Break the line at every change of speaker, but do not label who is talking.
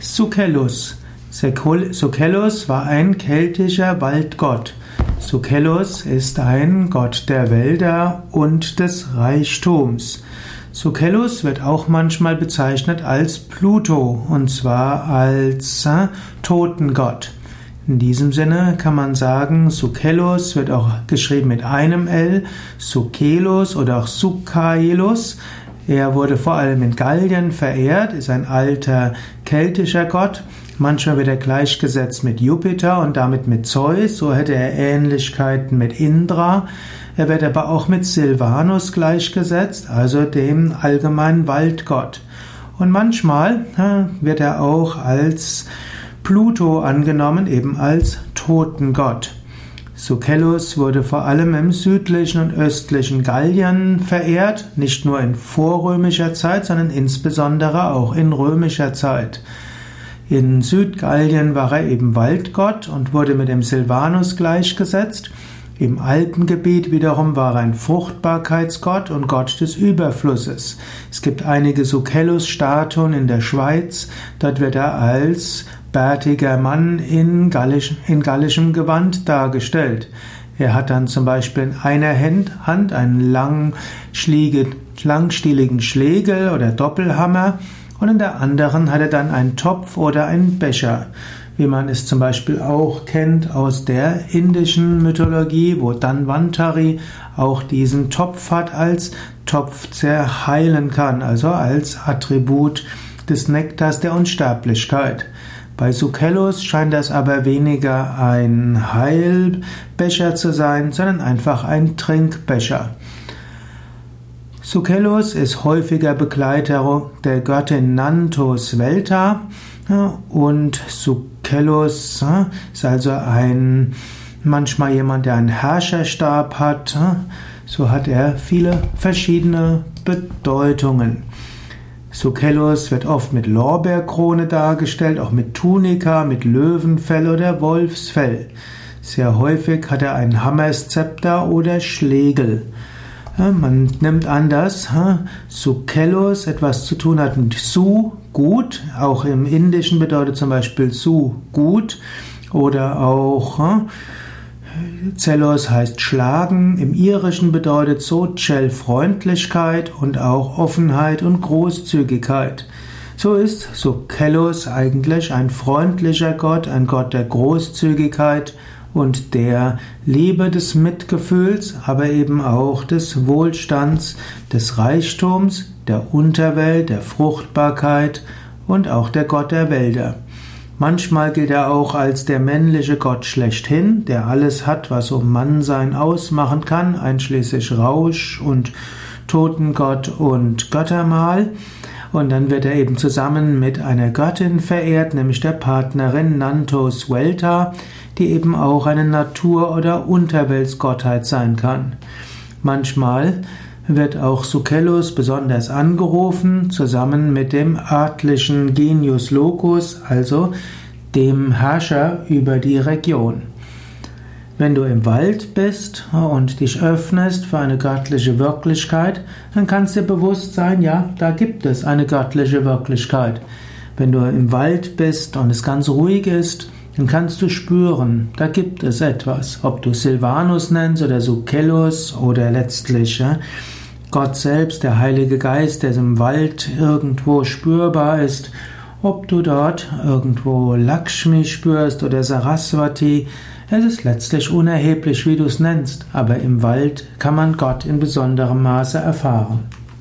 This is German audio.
Sucellus. Sucellus war ein keltischer Waldgott. Sucellus ist ein Gott der Wälder und des Reichtums. Sucellus wird auch manchmal bezeichnet als Pluto, und zwar als äh, Totengott. In diesem Sinne kann man sagen, Sucellus wird auch geschrieben mit einem L, Sukelus oder auch Sukaelus. Er wurde vor allem in Gallien verehrt, ist ein alter keltischer Gott. Manchmal wird er gleichgesetzt mit Jupiter und damit mit Zeus, so hätte er Ähnlichkeiten mit Indra. Er wird aber auch mit Silvanus gleichgesetzt, also dem allgemeinen Waldgott. Und manchmal wird er auch als Pluto angenommen, eben als Totengott. Sucellus wurde vor allem im südlichen und östlichen Gallien verehrt, nicht nur in vorrömischer Zeit, sondern insbesondere auch in römischer Zeit. In Südgallien war er eben Waldgott und wurde mit dem Silvanus gleichgesetzt. Im Alpengebiet wiederum war er ein Fruchtbarkeitsgott und Gott des Überflusses. Es gibt einige Sucellus-Statuen in der Schweiz. Dort wird er als bärtiger Mann in, gallisch, in gallischem Gewand dargestellt. Er hat dann zum Beispiel in einer Hand einen langstieligen Schlegel oder Doppelhammer und in der anderen hat er dann einen Topf oder einen Becher, wie man es zum Beispiel auch kennt aus der indischen Mythologie, wo Danvantari auch diesen Topf hat als Topf, der heilen kann, also als Attribut des Nektars der Unsterblichkeit. Bei Sucellus scheint das aber weniger ein Heilbecher zu sein, sondern einfach ein Trinkbecher. Sucellus ist häufiger Begleiter der Göttin Nantos Velta und Sucellus ist also ein manchmal jemand, der einen Herrscherstab hat. So hat er viele verschiedene Bedeutungen. Sucellus wird oft mit Lorbeerkrone dargestellt, auch mit Tunika, mit Löwenfell oder Wolfsfell. Sehr häufig hat er einen Hammerszepter oder Schlegel. Man nimmt an, dass Sucellus etwas zu tun hat mit Su, gut. Auch im Indischen bedeutet zum Beispiel Su, gut. Oder auch Zellos heißt schlagen, im Irischen bedeutet Sochel Freundlichkeit und auch Offenheit und Großzügigkeit. So ist Sokellos eigentlich ein freundlicher Gott, ein Gott der Großzügigkeit und der Liebe des Mitgefühls, aber eben auch des Wohlstands, des Reichtums, der Unterwelt, der Fruchtbarkeit und auch der Gott der Wälder. Manchmal gilt er auch als der männliche Gott schlechthin, der alles hat, was so Mannsein ausmachen kann, einschließlich Rausch und Totengott und Göttermahl. Und dann wird er eben zusammen mit einer Göttin verehrt, nämlich der Partnerin Nantos Welta, die eben auch eine Natur- oder Unterweltsgottheit sein kann. Manchmal wird auch Sucellus besonders angerufen, zusammen mit dem örtlichen Genius Locus, also dem Herrscher über die Region. Wenn du im Wald bist und dich öffnest für eine göttliche Wirklichkeit, dann kannst dir bewusst sein, ja, da gibt es eine göttliche Wirklichkeit. Wenn du im Wald bist und es ganz ruhig ist, dann kannst du spüren, da gibt es etwas. Ob du Silvanus nennst oder Sucellus oder letztlich ja, Gott selbst, der Heilige Geist, der im Wald irgendwo spürbar ist, ob du dort irgendwo Lakshmi spürst oder Saraswati, es ist letztlich unerheblich, wie du es nennst, aber im Wald kann man Gott in besonderem Maße erfahren.